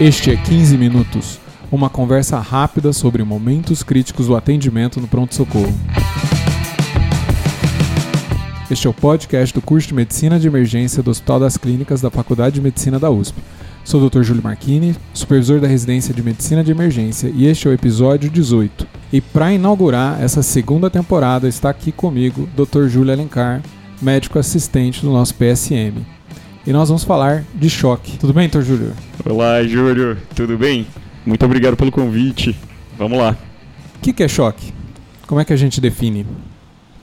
Este é 15 Minutos, uma conversa rápida sobre momentos críticos do atendimento no pronto-socorro. Este é o podcast do curso de Medicina de Emergência do Hospital das Clínicas da Faculdade de Medicina da USP. Sou o Dr. Júlio Marchini, supervisor da residência de Medicina de Emergência, e este é o episódio 18. E para inaugurar essa segunda temporada está aqui comigo Dr. Júlio Alencar, médico assistente do nosso PSM. E nós vamos falar de choque. Tudo bem, Dr. Júlio? Olá, Júlio. Tudo bem? Muito obrigado pelo convite. Vamos lá. O que, que é choque? Como é que a gente define?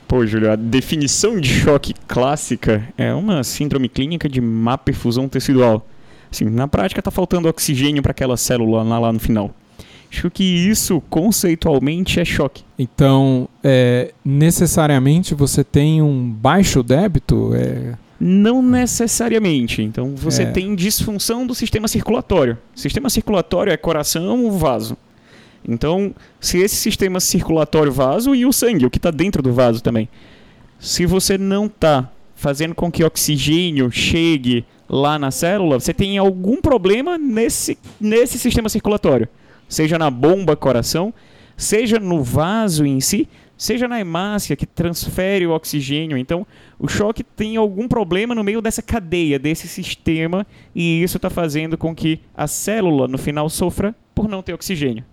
Pô, Júlio, a definição de choque clássica é uma síndrome clínica de má perfusão tecidual. Assim, na prática está faltando oxigênio para aquela célula lá, lá no final. Acho que isso conceitualmente é choque. Então, é, necessariamente você tem um baixo débito? É... Não necessariamente. Então, você É. tem disfunção do sistema circulatório. Sistema circulatório é coração, vaso. Então, se esse sistema circulatório vaso e o sangue, o que está dentro do vaso também, se você não está fazendo com que oxigênio chegue lá na célula, você tem algum problema nesse, nesse sistema circulatório. Seja na bomba coração, seja no vaso em si, seja na hemácia que transfere o oxigênio. Então, o choque tem algum problema no meio dessa cadeia, desse sistema, e isso está fazendo com que a célula, no final, sofra por não ter oxigênio.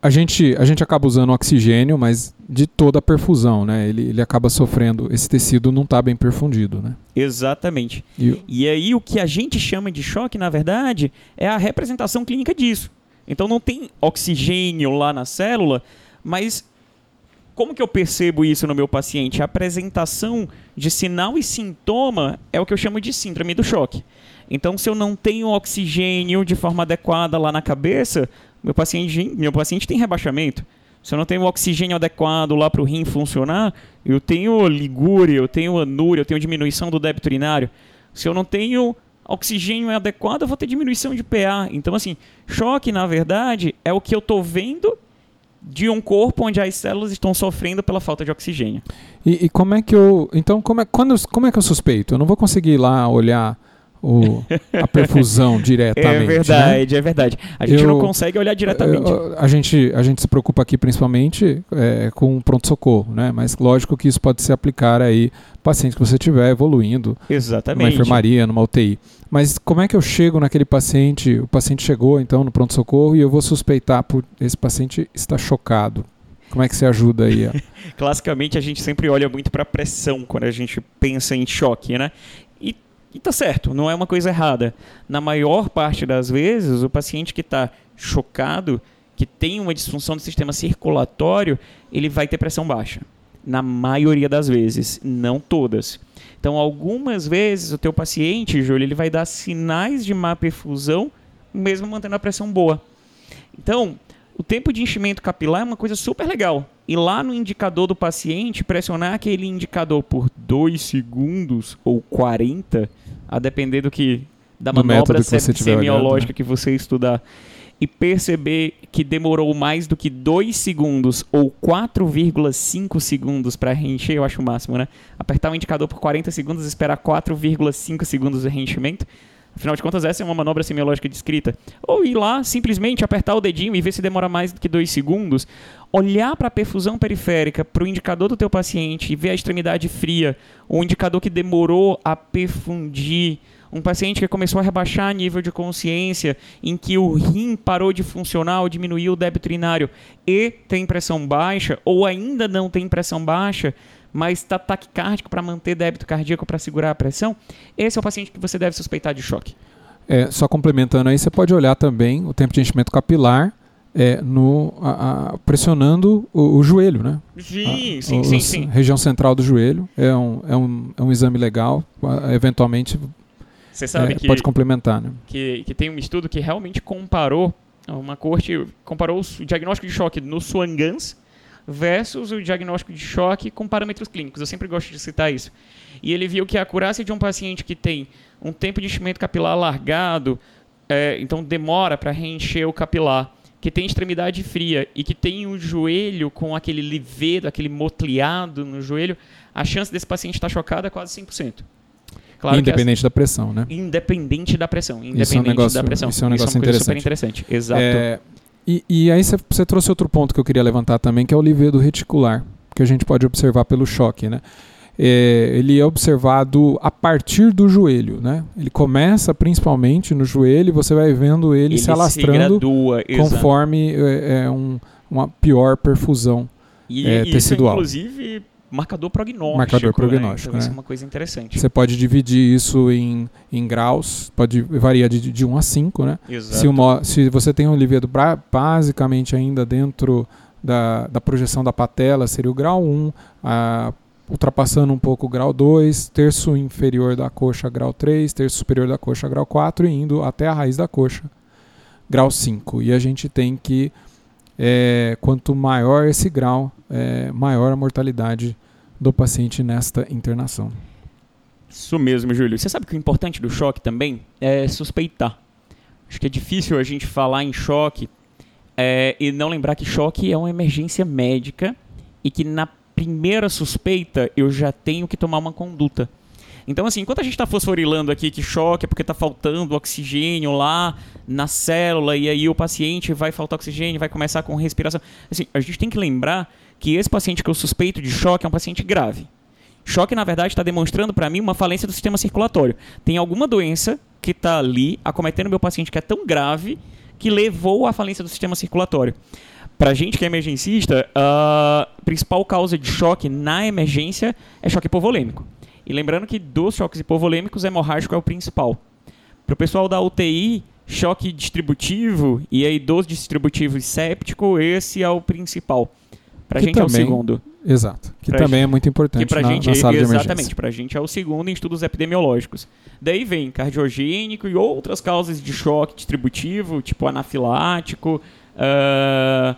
A gente, a gente acaba usando oxigênio, mas de toda a perfusão, né? Ele, ele acaba sofrendo. Esse tecido não está bem perfundido, né? Exatamente. E E aí o que a gente chama de choque, na verdade, é a representação clínica disso. Então não tem oxigênio lá na célula, mas como que eu percebo isso no meu paciente? A apresentação de sinal e sintoma é o que eu chamo de síndrome do choque. Então, se eu não tenho oxigênio de forma adequada lá na cabeça, meu paciente, meu paciente tem rebaixamento. Se eu não tenho oxigênio adequado lá para o rim funcionar, eu tenho ligúria, eu tenho anúria, eu tenho diminuição do débito urinário. Se eu não tenho oxigênio adequado, eu vou ter diminuição de PA. Então, assim, choque, na verdade, é o que eu estou vendo de um corpo onde as células estão sofrendo pela falta de oxigênio. E, e como é que eu. Então, como é, quando, como é que eu suspeito? Eu não vou conseguir ir lá olhar o, a perfusão diretamente. É verdade, é verdade. A gente Eu- não consegue olhar diretamente. Né? Eu- A gente, a gente se preocupa aqui principalmente é, com o pronto-socorro, né? Mas lógico que isso pode se aplicar aí paciente que você tiver evoluindo numa Exatamente. enfermaria, numa UTI. Mas como é que eu chego naquele paciente? O paciente chegou então no pronto-socorro e eu vou suspeitar por esse paciente está chocado. Como é que você ajuda aí? Classicamente, a gente sempre olha muito para pressão quando a gente pensa em choque, né? E, tá certo, não é uma coisa errada. Na maior parte das vezes, o paciente que está chocado, que tem uma disfunção do sistema circulatório, ele vai ter pressão baixa. Na maioria das vezes, não todas. Então, algumas vezes, o teu paciente, Júlio, ele vai dar sinais de má perfusão, mesmo mantendo a pressão boa. Então, o tempo de enchimento capilar é uma coisa super legal. E lá no indicador do paciente, pressionar aquele indicador por 2 segundos ou 40, a depender do que da Do manobra que olhando, semiológica que você estudar, e perceber que demorou mais do que 2 segundos ou 4,5 segundos para reencher, eu acho o máximo, né? Apertar o indicador por 40 segundos e esperar 4,5 segundos de reenchimento. Afinal de contas, essa é uma manobra semiológica descrita. Ou ir lá, simplesmente apertar o dedinho e ver se demora mais do que dois segundos. Olhar para a perfusão periférica, para o indicador do teu paciente e ver a extremidade fria, o indicador que demorou a perfundir, um paciente que começou a rebaixar nível de consciência, em que o rim parou de funcionar ou diminuiu o débito urinário e tem pressão baixa, ou ainda não tem pressão baixa, mas está taquicárdico para manter débito cardíaco para segurar a pressão, esse é o paciente que você deve suspeitar de choque. É, só complementando aí, você pode olhar também o tempo de enchimento capilar é, no, a- a- pressionando o, o joelho, né? Sim, A- sim, o- sim, o- sim. Região central do joelho é um, é um, é um exame legal. Eventualmente Você sabe é, que, pode complementar, né? que, que tem um estudo que realmente comparou, uma corte comparou o diagnóstico de choque no Swangans versus o diagnóstico de choque com parâmetros clínicos. Eu sempre gosto de citar isso. E ele viu que a acurácia de um paciente que tem um tempo de enchimento capilar alargado, é, então demora para reencher o capilar, que tem extremidade fria e que tem o joelho com aquele livedo, aquele motleado no joelho, a chance desse paciente estar chocado é quase 100%. Claro que Independente da pressão, né? independente da pressão. Independente Isso é um negócio- da pressão. isso é um negócio uma coisa super interessante. interessante. Exato. É, e, e aí você trouxe outro ponto que eu queria levantar também, que é o livedo reticular, que a gente pode observar pelo choque, né? É, ele é observado a partir do joelho, né? Ele começa principalmente no joelho e você vai vendo ele, se alastrando gradua, exato. conforme é, é um- uma pior perfusão. E é, isso tecidual. inclusive, marcador prognóstico. Marcador né? prognóstico, Então, isso né? é uma coisa interessante. Você pode dividir isso em, em graus, pode variar de, de 1 a 5, né? Exato. Se, uma- se você tem um livedo basicamente ainda dentro da, da projeção da patela, seria o grau 1, a- ultrapassando um pouco o grau 2, terço inferior da coxa, grau 3, terço superior da coxa, grau 4, e indo até a raiz da coxa, grau 5. E a gente tem que, é, quanto maior esse grau, é, maior a mortalidade do paciente nesta internação. Isso mesmo, Júlio. Você sabe que o importante do choque também é suspeitar. Acho que é difícil a gente falar em choque é, e não lembrar que choque é uma emergência médica e que na primeira suspeita eu já tenho que tomar uma conduta. Então, assim, enquanto a gente está fosforilando aqui que choque é porque está faltando oxigênio lá na célula e aí o paciente vai faltar oxigênio, vai começar com respiração. Assim, a gente tem que lembrar que esse paciente que eu suspeito de choque é um paciente grave. Choque, na verdade, está demonstrando para mim uma falência do sistema circulatório. Tem alguma doença que está ali acometendo meu paciente que é tão grave que levou à falência do sistema circulatório. Para gente que é emergencista, a principal causa de choque na emergência é choque hipovolêmico. E lembrando que dos choques hipovolêmicos, hemorrágico é o principal. Para o pessoal da UTI, choque distributivo e aí dos distributivos séptico, esse é o principal. Para Que gente é o também segundo. Exato. Que Pra também é muito importante Que pra na, gente, na sala de exatamente, emergência. pra gente é o segundo em estudos epidemiológicos. Daí vem cardiogênico e outras causas de choque distributivo, tipo anafilático, ah,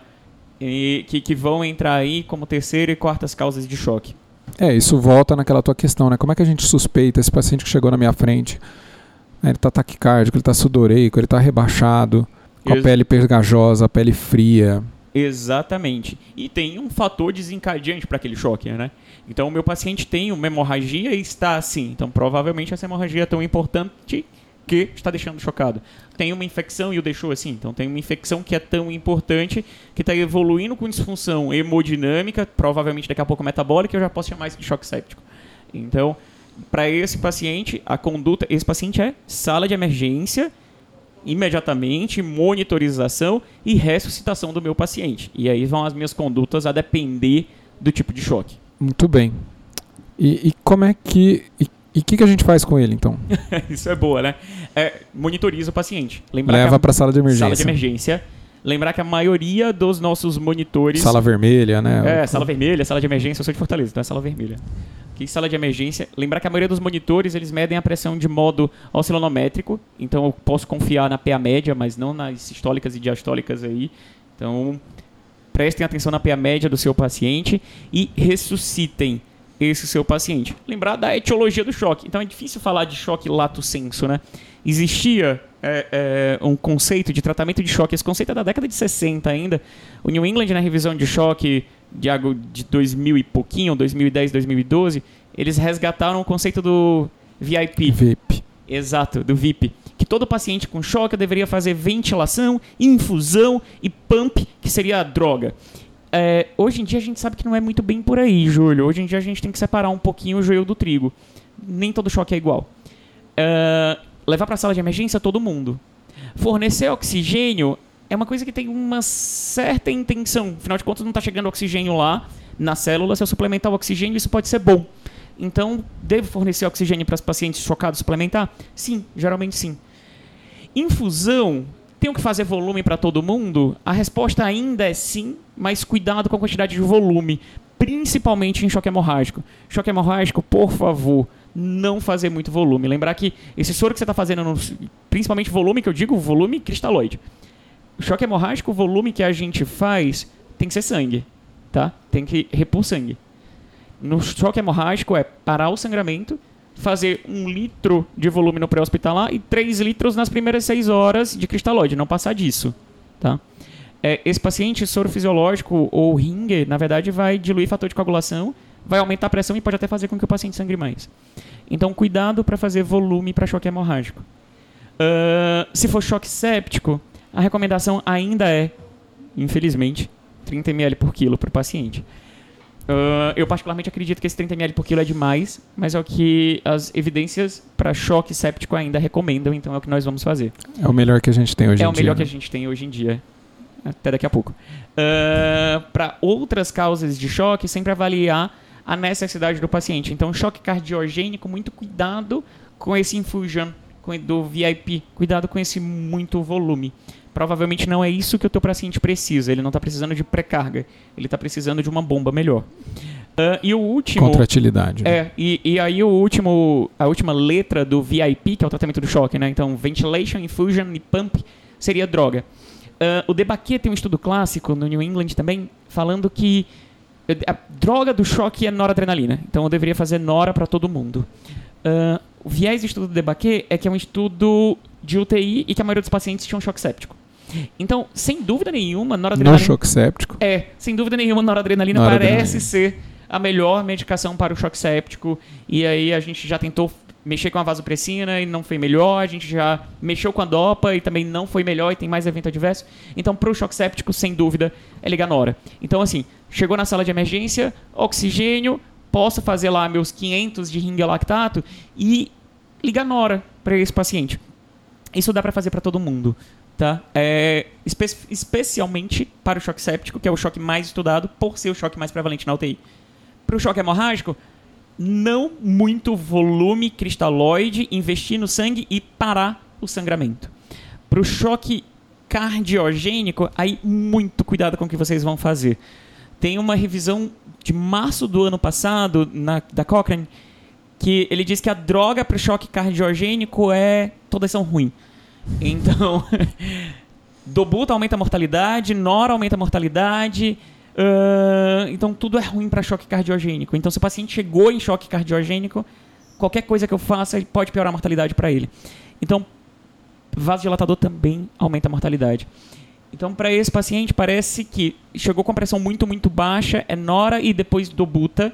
e que, que vão entrar aí como terceira e quartas causas de choque. É, isso volta naquela tua questão, né? Como é que a gente suspeita esse paciente que chegou na minha frente? né, Ele tá taquicárdico, ele tá sudoreico, ele tá rebaixado, com a Ex- pele pegajosa, a pele fria. Exatamente. E tem um fator desencadeante para aquele choque, né? Então, o meu paciente tem uma hemorragia e está assim. Então, provavelmente essa hemorragia é tão importante que está deixando chocado. Tem uma infecção e o deixou assim. Então, tem uma infecção que é tão importante que está evoluindo com disfunção hemodinâmica, provavelmente daqui a pouco metabólica, eu já posso chamar isso de choque séptico. Então, para esse paciente, a conduta. Esse paciente é sala de emergência imediatamente, monitorização e ressuscitação do meu paciente. E aí vão as minhas condutas a depender do tipo de choque. Muito bem. E, e como é que. E o que, que a gente faz com ele, então? Isso é boa, né? É, monitoriza o paciente. Lembrar Leva para a sala de emergência. sala de emergência. Lembrar que a maioria dos nossos monitores. Sala vermelha, né? É, sala vermelha, sala de emergência, eu sou de Fortaleza, então é sala vermelha. Que sala de emergência, lembrar que a maioria dos monitores, eles medem a pressão de modo oscilonométrico, então eu posso confiar na PA média, mas não nas sistólicas e diastólicas aí. Então, prestem atenção na PA média do seu paciente e ressuscitem esse seu paciente. Lembrar da etiologia do choque. Então é difícil falar de choque lato senso, né? Existia é, é, um conceito de tratamento de choque, esse conceito é da década de 60 ainda. O New England, na revisão de choque de, de 2000 e pouquinho, 2010, 2012, eles resgataram o conceito do VIP. VIP. Exato, do VIP. Que todo paciente com choque deveria fazer ventilação, infusão e pump, que seria a droga. É, hoje em dia a gente sabe que não é muito bem por aí, Júlio. Hoje em dia a gente tem que separar um pouquinho o joio do trigo. Nem todo choque é igual. É, levar para a sala de emergência todo mundo. Fornecer oxigênio é uma coisa que tem uma certa intenção. Afinal de contas, não está chegando oxigênio lá na célula. Se eu suplementar o oxigênio, isso pode ser bom. Então, devo fornecer oxigênio para os pacientes chocados suplementar? Sim, geralmente sim. Infusão, tenho que fazer volume para todo mundo? A resposta ainda é sim, mas cuidado com a quantidade de volume, principalmente em choque hemorrágico. Choque hemorrágico, por favor, não fazer muito volume. Lembrar que esse soro que você está fazendo, principalmente volume, que eu digo, volume cristalóide. Choque hemorrágico, o volume que a gente faz tem que ser sangue, tá? Tem que repor sangue. No choque hemorrágico é parar o sangramento, fazer um litro de volume no pré-hospitalar e 3 litros nas primeiras 6 horas de cristalóide, não passar disso, tá? É, esse paciente, soro fisiológico ou ringer, na verdade, vai diluir fator de coagulação, vai aumentar a pressão e pode até fazer com que o paciente sangre mais. Então, cuidado para fazer volume para choque hemorrágico. Uh, se for choque séptico, a recomendação ainda é, infelizmente, 30 ml por quilo para o paciente. Uh, eu particularmente acredito que esse 30 ml por quilo é demais, mas é o que as evidências para choque séptico ainda recomendam, então é o que nós vamos fazer. É o melhor que a gente tem hoje é em dia. É o melhor né? que a gente tem hoje em dia. Até daqui a pouco. Uh, para outras causas de choque, sempre avaliar a necessidade do paciente. Então, choque cardiogênico, muito cuidado com esse infusion do VIP, cuidado com esse muito volume provavelmente não é isso que o teu paciente precisa. Ele não está precisando de pré-carga. Ele está precisando de uma bomba melhor. Uh, e o último. Contratilidade. Né? É, e, e aí o último, a última letra do VIP, que é o tratamento do choque, né? Então, ventilation, infusion e pump seria droga. Uh, o Debaquet tem um estudo clássico no New England também, falando que a droga do choque é noradrenalina. Então eu deveria fazer nora para todo mundo. Uh, o viés do estudo do Debaquet é que é um estudo de UTI e que a maioria dos pacientes tinha um choque séptico. Então, sem dúvida nenhuma, noradrenalina. No choque séptico? É, sem dúvida nenhuma, noradrenalina, noradrenalina parece ser a melhor medicação para o choque séptico. E aí a gente já tentou mexer com a vasopressina e não foi melhor. A gente já mexeu com a dopa e também não foi melhor e tem mais evento adverso. Então, para o choque séptico, sem dúvida, é ligar nora. Então, assim, chegou na sala de emergência, oxigênio, posso fazer lá meus 500 de ringue lactato e ligar nora para esse paciente. Isso dá para fazer para todo mundo tá? É, espe especialmente para o choque séptico, que é o choque mais estudado por ser o choque mais prevalente na UTI. Para o choque hemorrágico, não muito volume cristalóide, investir no sangue e parar o sangramento. Para o choque cardiogênico, aí muito cuidado com o que vocês vão fazer. Tem uma revisão de março do ano passado na, da Cochrane que ele diz que a droga para o choque cardiogênico é todas são ruins então, Dobuta aumenta a mortalidade, Nora aumenta a mortalidade. Uh, então, tudo é ruim para choque cardiogênico. Então, se o paciente chegou em choque cardiogênico, qualquer coisa que eu faça pode piorar a mortalidade para ele. Então, vasodilatador também aumenta a mortalidade. Então, para esse paciente, parece que chegou com pressão muito, muito baixa, é Nora e depois Dobuta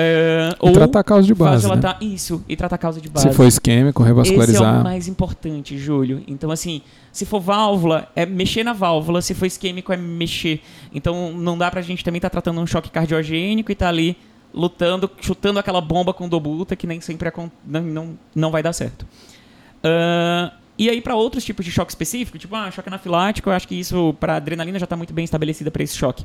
é, e tratar a causa de base. Né? Isso, e tratar a causa de base. Se for isquêmico, revascularizar. Esse é o mais importante, Júlio. Então, assim, se for válvula, é mexer na válvula. Se for isquêmico, é mexer. Então, não dá pra gente também estar tá tratando um choque cardiogênico e tá ali lutando, chutando aquela bomba com dobuta que nem sempre é, não, não, não vai dar certo. Uh, e aí, para outros tipos de choque específico, tipo, ah, choque anafilático, eu acho que isso, para adrenalina, já está muito bem estabelecida para esse choque.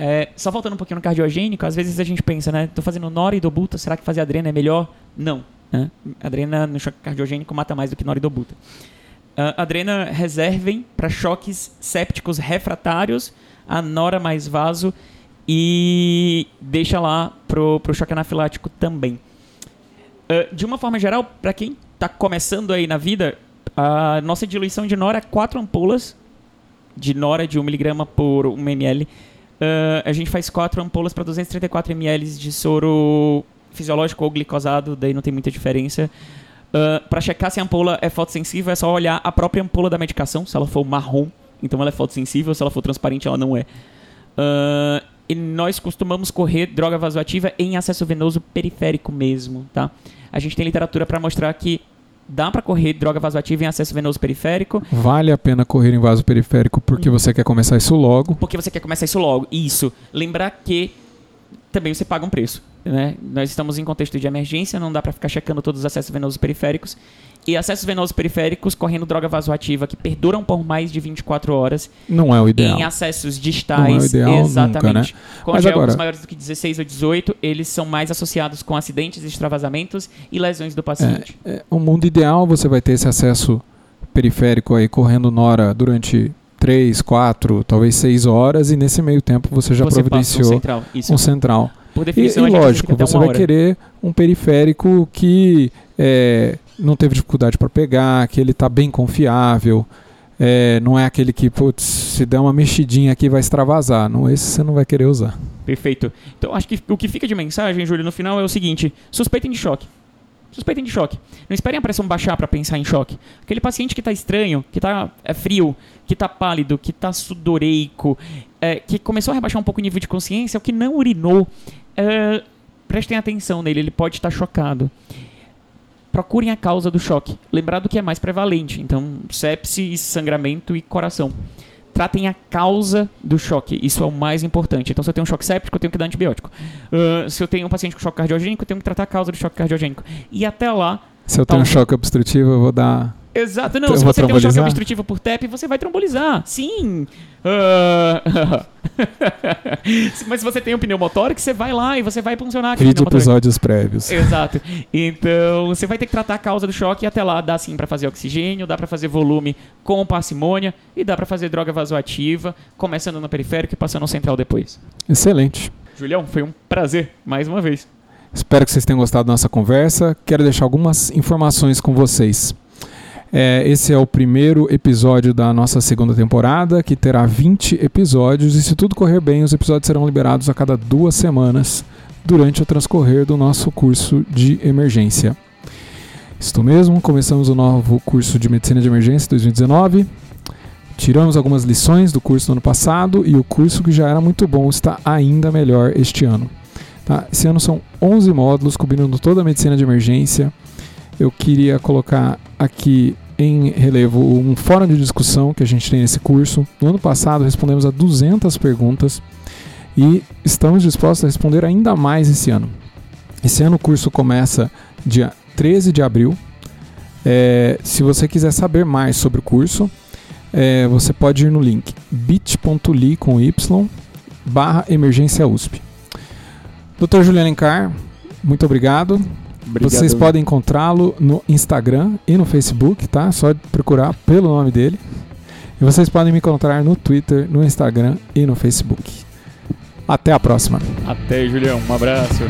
É, só voltando um pouquinho no cardiogênico, às vezes a gente pensa, né? Tô fazendo nora e dobuta, será que fazer adrena é melhor? Não. Né? Adrena no choque cardiogênico mata mais do que nora e dobuta. Uh, adrena reservem para choques sépticos refratários, a nora mais vaso e deixa lá pro, pro choque anafilático também. Uh, de uma forma geral, para quem está começando aí na vida, a nossa diluição de nora é 4 ampolas de nora de 1mg por 1ml Uh, a gente faz quatro ampolas para 234 ml de soro fisiológico ou glicosado, daí não tem muita diferença. Uh, para checar se a ampola é fotossensível, é só olhar a própria ampola da medicação. Se ela for marrom, então ela é fotossensível. Se ela for transparente, ela não é. Uh, e nós costumamos correr droga vasoativa em acesso venoso periférico mesmo, tá? A gente tem literatura para mostrar que dá para correr droga vasoativa em acesso venoso periférico. Vale a pena correr em vaso periférico porque você quer começar isso logo. Porque você quer começar isso logo. Isso. Lembrar que também você paga um preço. Né? Nós estamos em contexto de emergência, não dá para ficar checando todos os acessos venosos periféricos. E acessos venosos periféricos correndo droga vasoativa que perduram por mais de 24 horas. Não é o ideal. Em acessos distais. Não é o ideal exatamente. Nunca, né? Com Mas agora... maiores do que 16 ou 18, eles são mais associados com acidentes, extravasamentos e lesões do paciente. É, é, o mundo ideal você vai ter esse acesso periférico aí correndo nora durante 3, 4, talvez 6 horas e nesse meio tempo você já você providenciou um central. Isso. Um central. Por definição, e, e lógico, você vai hora. querer um periférico que é, não teve dificuldade para pegar, que ele está bem confiável. É, não é aquele que, putz, se der uma mexidinha aqui vai extravasar. Não, esse você não vai querer usar. Perfeito. Então, acho que o que fica de mensagem, Júlio, no final é o seguinte: suspeitem de choque. Suspeitem de choque. Não esperem a pressão baixar para pensar em choque. Aquele paciente que está estranho, que está é, frio, que está pálido, que está sudoreico, é, que começou a rebaixar um pouco o nível de consciência, o que não urinou, é, prestem atenção nele, ele pode estar chocado. Procurem a causa do choque. Lembrar do que é mais prevalente. Então, sepse, sangramento e coração. Tratem a causa do choque. Isso é o mais importante. Então, se eu tenho um choque séptico, eu tenho que dar antibiótico. Uh, se eu tenho um paciente com choque cardiogênico, eu tenho que tratar a causa do choque cardiogênico. E até lá. Se eu tenho um choque obstrutivo, eu vou dar Exato, não, eu se você tem um choque obstrutivo por TEP, você vai trombolizar. Sim. Uh... Mas se você tem um pneumotórax, você vai lá e você vai funcionar aquele episódios prévios. Exato. Então, você vai ter que tratar a causa do choque e até lá dá sim para fazer oxigênio, dá para fazer volume com parcimônia e dá para fazer droga vasoativa, começando no periférico e passando no central depois. Excelente. Julião, foi um prazer mais uma vez. Espero que vocês tenham gostado da nossa conversa. Quero deixar algumas informações com vocês. É, esse é o primeiro episódio da nossa segunda temporada, que terá 20 episódios, e se tudo correr bem, os episódios serão liberados a cada duas semanas durante o transcorrer do nosso curso de emergência. Isto mesmo, começamos o novo curso de Medicina de Emergência 2019. Tiramos algumas lições do curso do ano passado e o curso que já era muito bom está ainda melhor este ano. Tá? Esse ano são 11 módulos cobrindo toda a medicina de emergência eu queria colocar aqui em relevo um fórum de discussão que a gente tem nesse curso. No ano passado respondemos a 200 perguntas e estamos dispostos a responder ainda mais esse ano. Esse ano o curso começa dia 13 de abril. É, se você quiser saber mais sobre o curso, é, você pode ir no link bit.ly com y barra emergência USP. Dr. Juliano Encar, muito obrigado. Obrigado. Vocês podem encontrá-lo no Instagram e no Facebook, tá? Só procurar pelo nome dele. E vocês podem me encontrar no Twitter, no Instagram e no Facebook. Até a próxima. Até, Julião. Um abraço.